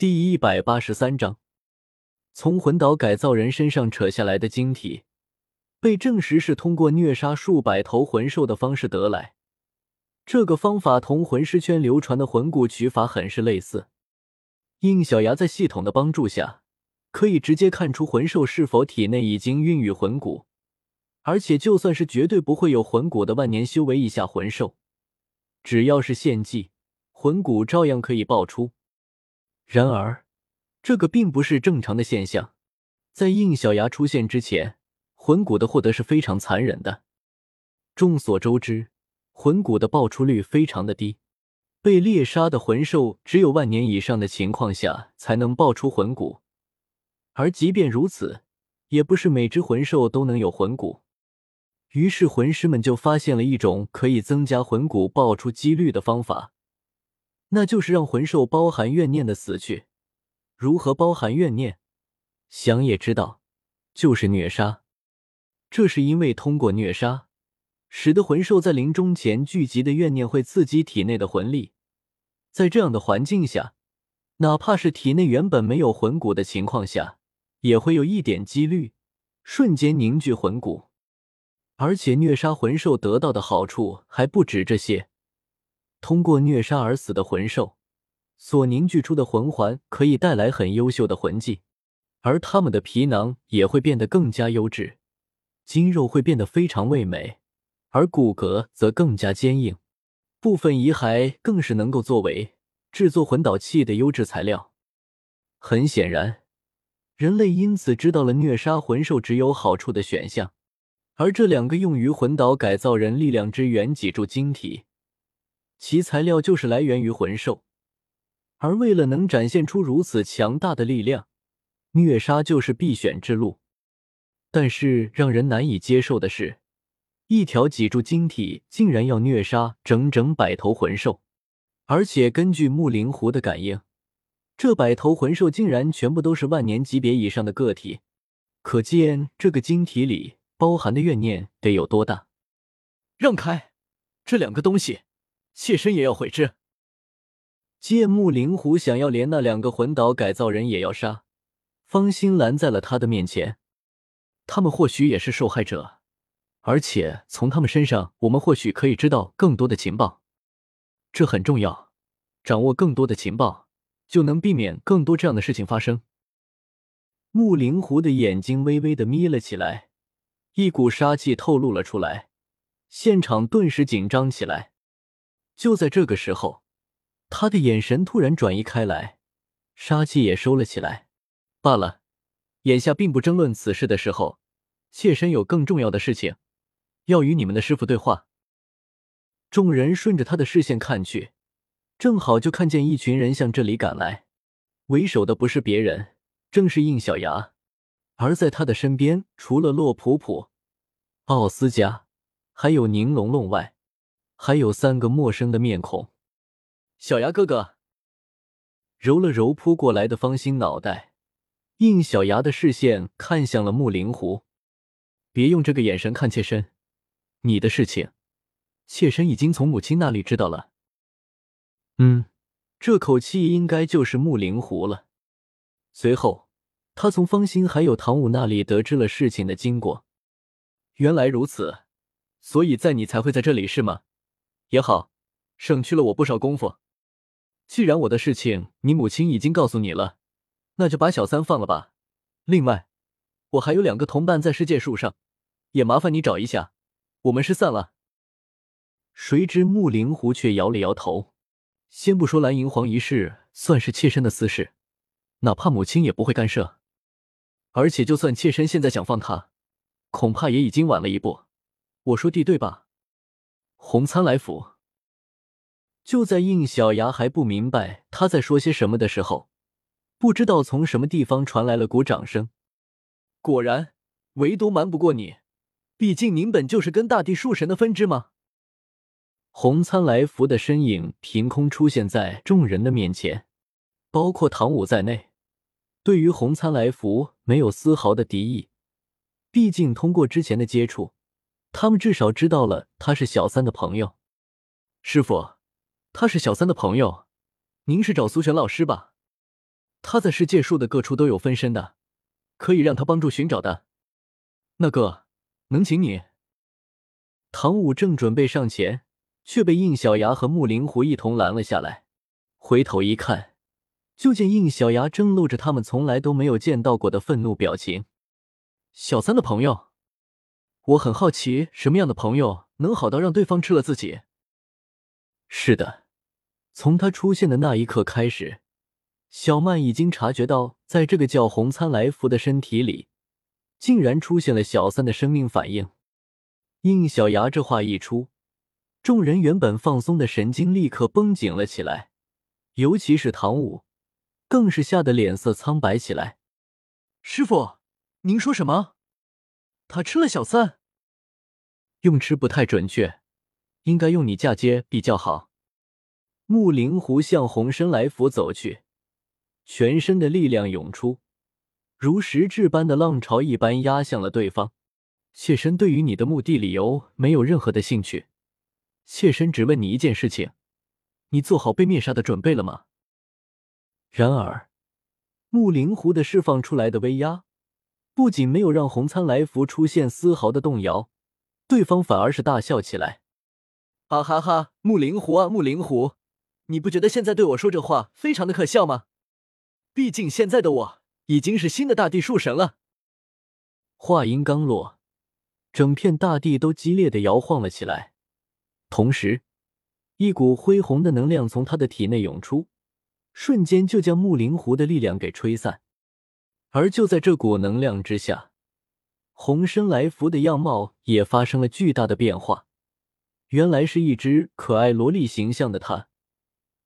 第一百八十三章，从魂岛改造人身上扯下来的晶体，被证实是通过虐杀数百头魂兽的方式得来。这个方法同魂师圈流传的魂骨取法很是类似。应小牙在系统的帮助下，可以直接看出魂兽是否体内已经孕育魂骨，而且就算是绝对不会有魂骨的万年修为以下魂兽，只要是献祭，魂骨照样可以爆出。然而，这个并不是正常的现象。在应小牙出现之前，魂骨的获得是非常残忍的。众所周知，魂骨的爆出率非常的低。被猎杀的魂兽只有万年以上的情况下才能爆出魂骨，而即便如此，也不是每只魂兽都能有魂骨。于是魂师们就发现了一种可以增加魂骨爆出几率的方法，那就是让魂兽包含怨念的死去。如何包含怨念？想也知道，就是虐杀。这是因为通过虐杀。使得魂兽在临终前聚集的怨念会刺激体内的魂力，在这样的环境下，哪怕是体内原本没有魂骨的情况下，也会有一点几率瞬间凝聚魂骨。而且虐杀魂兽得到的好处还不止这些，通过虐杀而死的魂兽所凝聚出的魂环可以带来很优秀的魂技，而他们的皮囊也会变得更加优质，筋肉会变得非常味美。而骨骼则更加坚硬，部分遗骸更是能够作为制作魂导器的优质材料。很显然，人类因此知道了虐杀魂兽只有好处的选项。而这两个用于魂导改造人力量之源脊柱晶体，其材料就是来源于魂兽。而为了能展现出如此强大的力量，虐杀就是必选之路。但是让人难以接受的是。一条脊柱晶体竟然要虐杀整整百头魂兽，而且根据木灵狐的感应，这百头魂兽竟然全部都是万年级别以上的个体，可见这个晶体里包含的怨念得有多大。让开，这两个东西，妾身也要毁之。借木灵狐想要连那两个魂岛改造人也要杀，方心拦在了他的面前。他们或许也是受害者。而且从他们身上，我们或许可以知道更多的情报，这很重要。掌握更多的情报，就能避免更多这样的事情发生。木灵狐的眼睛微微的眯了起来，一股杀气透露了出来，现场顿时紧张起来。就在这个时候，他的眼神突然转移开来，杀气也收了起来。罢了，眼下并不争论此事的时候，妾身有更重要的事情。要与你们的师傅对话。众人顺着他的视线看去，正好就看见一群人向这里赶来。为首的不是别人，正是应小牙。而在他的身边，除了洛普普、奥斯加，还有宁龙龙外，还有三个陌生的面孔。小牙哥哥揉了揉扑过来的方心脑袋，应小牙的视线看向了木灵狐。别用这个眼神看妾身。你的事情，妾身已经从母亲那里知道了。嗯，这口气应该就是木灵狐了。随后，他从方心还有唐武那里得知了事情的经过。原来如此，所以在你才会在这里是吗？也好，省去了我不少功夫。既然我的事情你母亲已经告诉你了，那就把小三放了吧。另外，我还有两个同伴在世界树上，也麻烦你找一下。我们失散了。谁知木灵狐却摇了摇头。先不说蓝银皇一事算是妾身的私事，哪怕母亲也不会干涉。而且就算妾身现在想放他，恐怕也已经晚了一步。我说的对吧？红参来府。就在应小牙还不明白他在说些什么的时候，不知道从什么地方传来了鼓掌声。果然，唯独瞒不过你。毕竟您本就是跟大地树神的分支吗？红参来福的身影凭空出现在众人的面前，包括唐武在内，对于红参来福没有丝毫的敌意。毕竟通过之前的接触，他们至少知道了他是小三的朋友。师傅，他是小三的朋友，您是找苏璇老师吧？他在世界树的各处都有分身的，可以让他帮助寻找的。那个，能请你？唐舞正准备上前，却被应小牙和木灵狐一同拦了下来。回头一看，就见应小牙正露着他们从来都没有见到过的愤怒表情。小三的朋友，我很好奇，什么样的朋友能好到让对方吃了自己？是的，从他出现的那一刻开始，小曼已经察觉到，在这个叫红参来福的身体里，竟然出现了小三的生命反应。应小牙这话一出，众人原本放松的神经立刻绷紧了起来，尤其是唐舞，更是吓得脸色苍白起来。师傅，您说什么？他吃了小三？用吃不太准确，应该用你嫁接比较好。木灵狐向红参来福走去，全身的力量涌出，如实质般的浪潮一般压向了对方。妾身对于你的目的理由没有任何的兴趣，妾身只问你一件事情：你做好被灭杀的准备了吗？然而，木灵狐的释放出来的威压，不仅没有让红参来福出现丝毫的动摇，对方反而是大笑起来：“啊哈哈，木灵狐啊，木灵狐，你不觉得现在对我说这话非常的可笑吗？毕竟现在的我已经是新的大地树神了。”话音刚落。整片大地都激烈的摇晃了起来，同时，一股恢宏的能量从他的体内涌出，瞬间就将木灵狐的力量给吹散。而就在这股能量之下，红身来福的样貌也发生了巨大的变化。原来是一只可爱萝莉形象的他，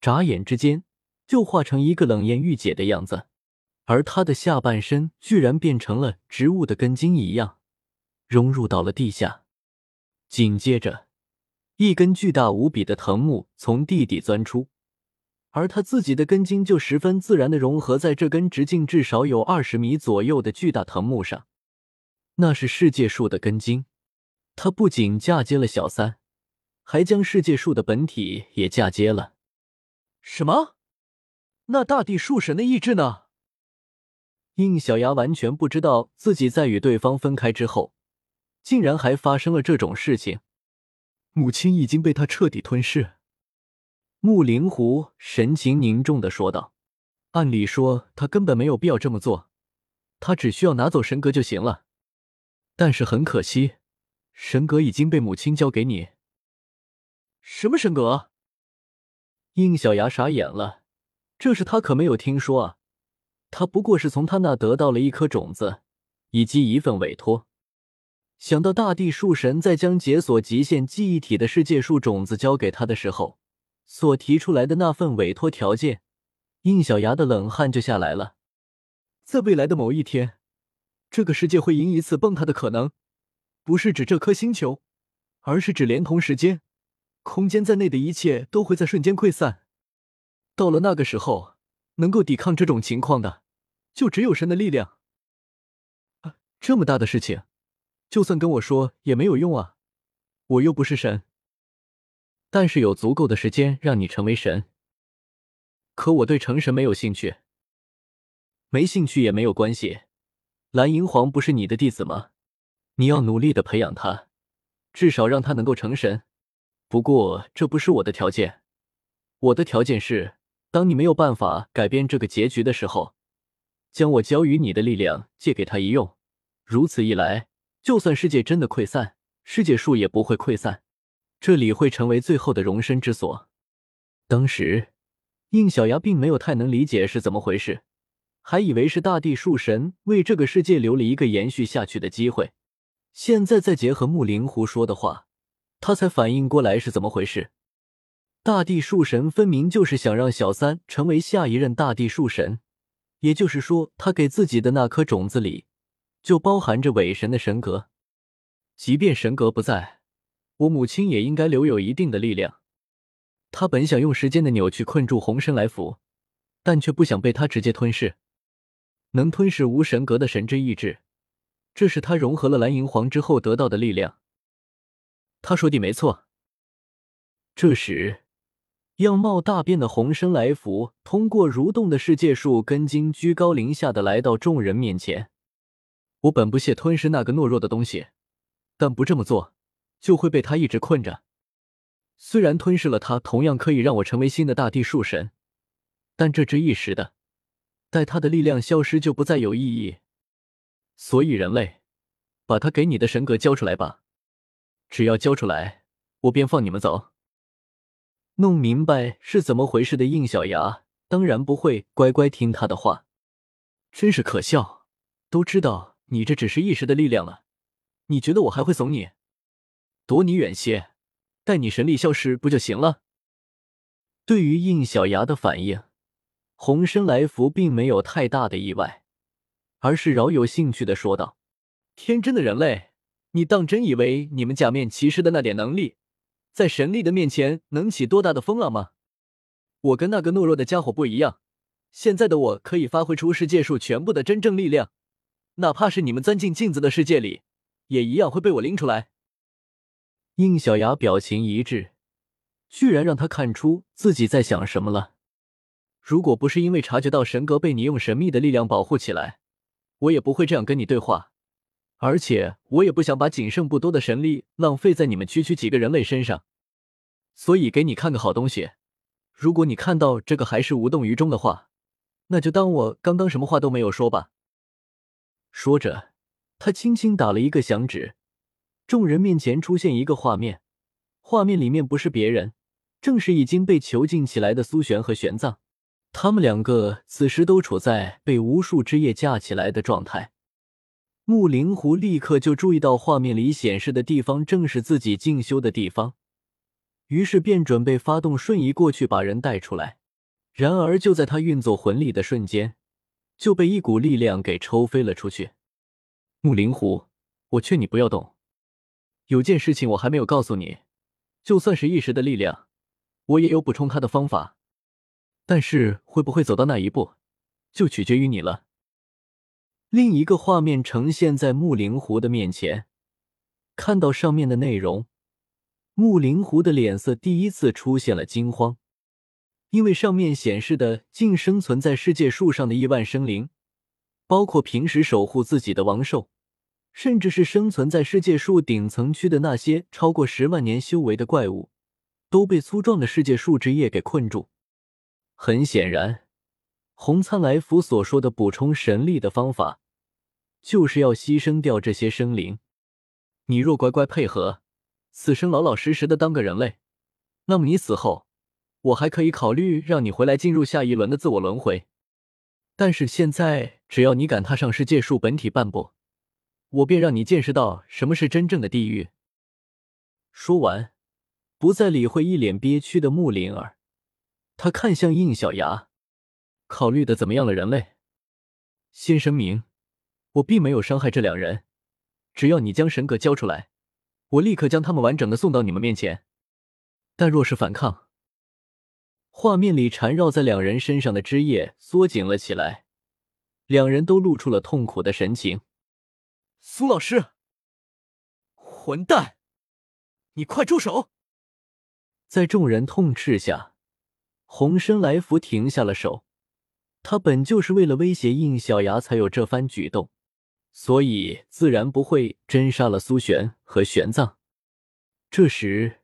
眨眼之间就化成一个冷艳御姐的样子，而他的下半身居然变成了植物的根茎一样。融入到了地下，紧接着，一根巨大无比的藤木从地底钻出，而他自己的根茎就十分自然的融合在这根直径至少有二十米左右的巨大藤木上。那是世界树的根茎，他不仅嫁接了小三，还将世界树的本体也嫁接了。什么？那大地树神的意志呢？应小牙完全不知道自己在与对方分开之后。竟然还发生了这种事情，母亲已经被他彻底吞噬。木灵狐神情凝重的说道：“按理说他根本没有必要这么做，他只需要拿走神格就行了。但是很可惜，神格已经被母亲交给你。什么神格？”应小牙傻眼了，这事他可没有听说啊！他不过是从他那得到了一颗种子，以及一份委托。想到大地树神在将解锁极限记忆体的世界树种子交给他的时候，所提出来的那份委托条件，应小牙的冷汗就下来了。在未来的某一天，这个世界会因一次崩塌的可能，不是指这颗星球，而是指连同时间、空间在内的一切都会在瞬间溃散。到了那个时候，能够抵抗这种情况的，就只有神的力量。啊，这么大的事情！就算跟我说也没有用啊，我又不是神。但是有足够的时间让你成为神。可我对成神没有兴趣，没兴趣也没有关系。蓝银皇不是你的弟子吗？你要努力的培养他，至少让他能够成神。不过这不是我的条件，我的条件是，当你没有办法改变这个结局的时候，将我交予你的力量借给他一用。如此一来。就算世界真的溃散，世界树也不会溃散，这里会成为最后的容身之所。当时，应小牙并没有太能理解是怎么回事，还以为是大地树神为这个世界留了一个延续下去的机会。现在再结合木灵狐说的话，他才反应过来是怎么回事。大地树神分明就是想让小三成为下一任大地树神，也就是说，他给自己的那颗种子里。就包含着伪神的神格，即便神格不在，我母亲也应该留有一定的力量。他本想用时间的扭曲困住红参来福，但却不想被他直接吞噬。能吞噬无神格的神之意志，这是他融合了蓝银皇之后得到的力量。他说的没错。这时，样貌大变的红身来福通过蠕动的世界树根茎居高临下的来到众人面前。我本不屑吞噬那个懦弱的东西，但不这么做就会被他一直困着。虽然吞噬了他，同样可以让我成为新的大地树神，但这只一时的，待他的力量消失就不再有意义。所以人类，把他给你的神格交出来吧，只要交出来，我便放你们走。弄明白是怎么回事的应小牙当然不会乖乖听他的话，真是可笑！都知道你这只是一时的力量了，你觉得我还会怂你？躲你远些，待你神力消失不就行了？对于应小牙的反应，红身来福并没有太大的意外，而是饶有兴趣的说道：“天真的人类，你当真以为你们假面骑士的那点能力？”在神力的面前，能起多大的风浪吗？我跟那个懦弱的家伙不一样，现在的我可以发挥出世界树全部的真正力量，哪怕是你们钻进镜子的世界里，也一样会被我拎出来。应小牙表情一致，居然让他看出自己在想什么了。如果不是因为察觉到神格被你用神秘的力量保护起来，我也不会这样跟你对话。而且我也不想把仅剩不多的神力浪费在你们区区几个人类身上，所以给你看个好东西。如果你看到这个还是无动于衷的话，那就当我刚刚什么话都没有说吧。说着，他轻轻打了一个响指，众人面前出现一个画面，画面里面不是别人，正是已经被囚禁起来的苏璇和玄奘，他们两个此时都处在被无数枝叶架起来的状态。木灵狐立刻就注意到画面里显示的地方正是自己进修的地方，于是便准备发动瞬移过去把人带出来。然而就在他运作魂力的瞬间，就被一股力量给抽飞了出去。木灵狐，我劝你不要动。有件事情我还没有告诉你，就算是一时的力量，我也有补充它的方法，但是会不会走到那一步，就取决于你了。另一个画面呈现在木灵狐的面前，看到上面的内容，木灵狐的脸色第一次出现了惊慌，因为上面显示的竟生存在世界树上的亿万生灵，包括平时守护自己的王兽，甚至是生存在世界树顶层区的那些超过十万年修为的怪物，都被粗壮的世界树枝叶给困住。很显然，红灿来福所说的补充神力的方法。就是要牺牲掉这些生灵。你若乖乖配合，此生老老实实的当个人类，那么你死后，我还可以考虑让你回来进入下一轮的自我轮回。但是现在，只要你敢踏上世界树本体半步，我便让你见识到什么是真正的地狱。说完，不再理会一脸憋屈的穆灵儿，他看向应小牙：“考虑的怎么样了，人类？先声明。”我并没有伤害这两人，只要你将神格交出来，我立刻将他们完整的送到你们面前。但若是反抗，画面里缠绕在两人身上的枝叶缩紧了起来，两人都露出了痛苦的神情。苏老师，混蛋，你快住手！在众人痛斥下，红身来福停下了手。他本就是为了威胁应小牙才有这番举动。所以自然不会真杀了苏璇和玄奘。这时，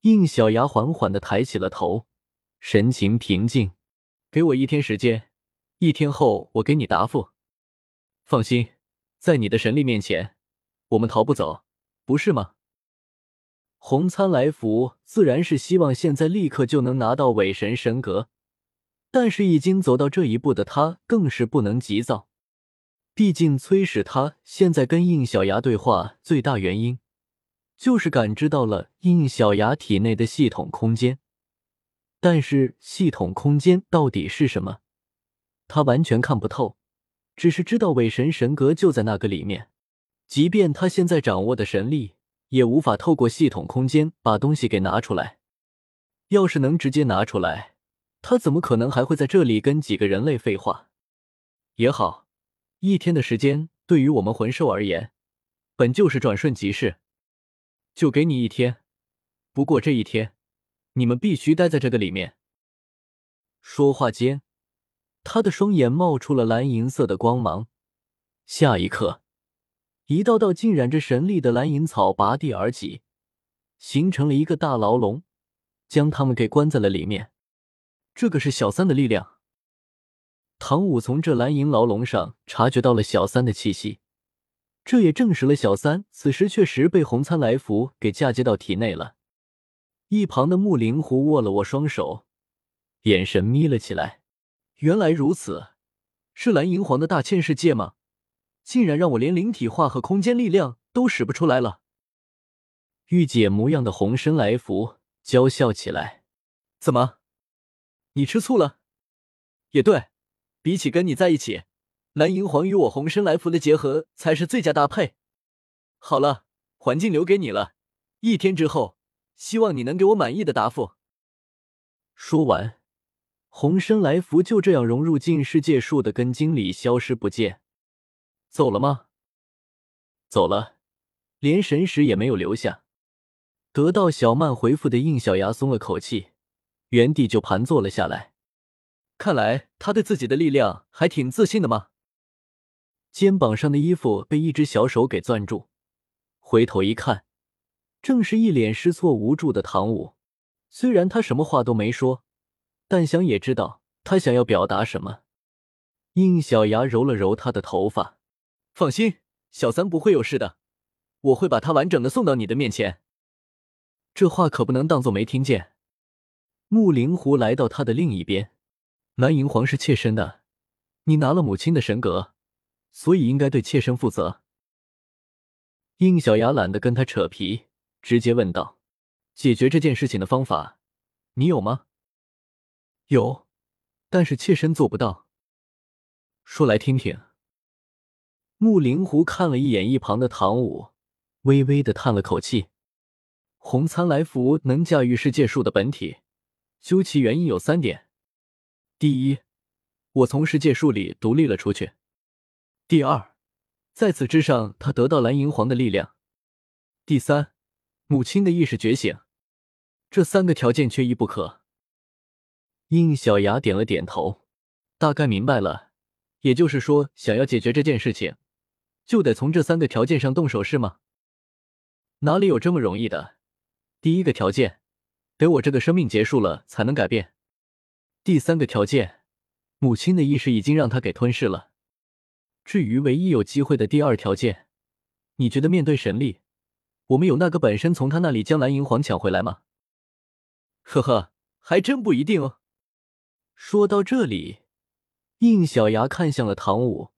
应小牙缓缓的抬起了头，神情平静。给我一天时间，一天后我给你答复。放心，在你的神力面前，我们逃不走，不是吗？红参来福自然是希望现在立刻就能拿到伪神神格，但是已经走到这一步的他更是不能急躁。毕竟，催使他现在跟应小牙对话最大原因，就是感知到了应小牙体内的系统空间。但是，系统空间到底是什么，他完全看不透，只是知道伪神神格就在那个里面。即便他现在掌握的神力，也无法透过系统空间把东西给拿出来。要是能直接拿出来，他怎么可能还会在这里跟几个人类废话？也好。一天的时间对于我们魂兽而言，本就是转瞬即逝，就给你一天。不过这一天，你们必须待在这个里面。说话间，他的双眼冒出了蓝银色的光芒，下一刻，一道道浸染着神力的蓝银草拔地而起，形成了一个大牢笼，将他们给关在了里面。这个是小三的力量。唐舞从这蓝银牢笼上察觉到了小三的气息，这也证实了小三此时确实被红参来福给嫁接到体内了。一旁的木灵狐握了握双手，眼神眯了起来。原来如此，是蓝银皇的大千世界吗？竟然让我连灵体化和空间力量都使不出来了。御姐模样的红身来福娇笑起来：“怎么，你吃醋了？也对。”比起跟你在一起，蓝银皇与我红身来福的结合才是最佳搭配。好了，环境留给你了，一天之后，希望你能给我满意的答复。说完，红参来福就这样融入进世界树的根茎里，消失不见。走了吗？走了，连神识也没有留下。得到小曼回复的应小牙松了口气，原地就盘坐了下来。看来他对自己的力量还挺自信的嘛。肩膀上的衣服被一只小手给攥住，回头一看，正是一脸失措无助的唐舞。虽然他什么话都没说，但想也知道他想要表达什么。应小牙揉了揉他的头发，放心，小三不会有事的，我会把他完整的送到你的面前。这话可不能当做没听见。木灵狐来到他的另一边。蓝银皇是妾身的，你拿了母亲的神格，所以应该对妾身负责。应小牙懒得跟他扯皮，直接问道：“解决这件事情的方法，你有吗？”“有，但是妾身做不到。”“说来听听。”木灵狐看了一眼一旁的唐舞，微微的叹了口气：“红参来福能驾驭世界树的本体，究其原因有三点。”第一，我从世界树里独立了出去。第二，在此之上，他得到蓝银皇的力量。第三，母亲的意识觉醒。这三个条件缺一不可。应小牙点了点头，大概明白了。也就是说，想要解决这件事情，就得从这三个条件上动手，是吗？哪里有这么容易的？第一个条件，得我这个生命结束了才能改变。第三个条件，母亲的意识已经让他给吞噬了。至于唯一有机会的第二条件，你觉得面对神力，我们有那个本事从他那里将蓝银皇抢回来吗？呵呵，还真不一定哦。说到这里，应小牙看向了唐舞，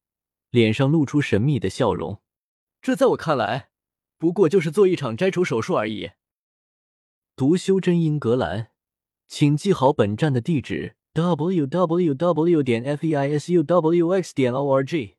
脸上露出神秘的笑容。这在我看来，不过就是做一场摘除手术而已。读修真英格兰。请记好本站的地址：w w w. 点 f e i s u w x. 点 o r g。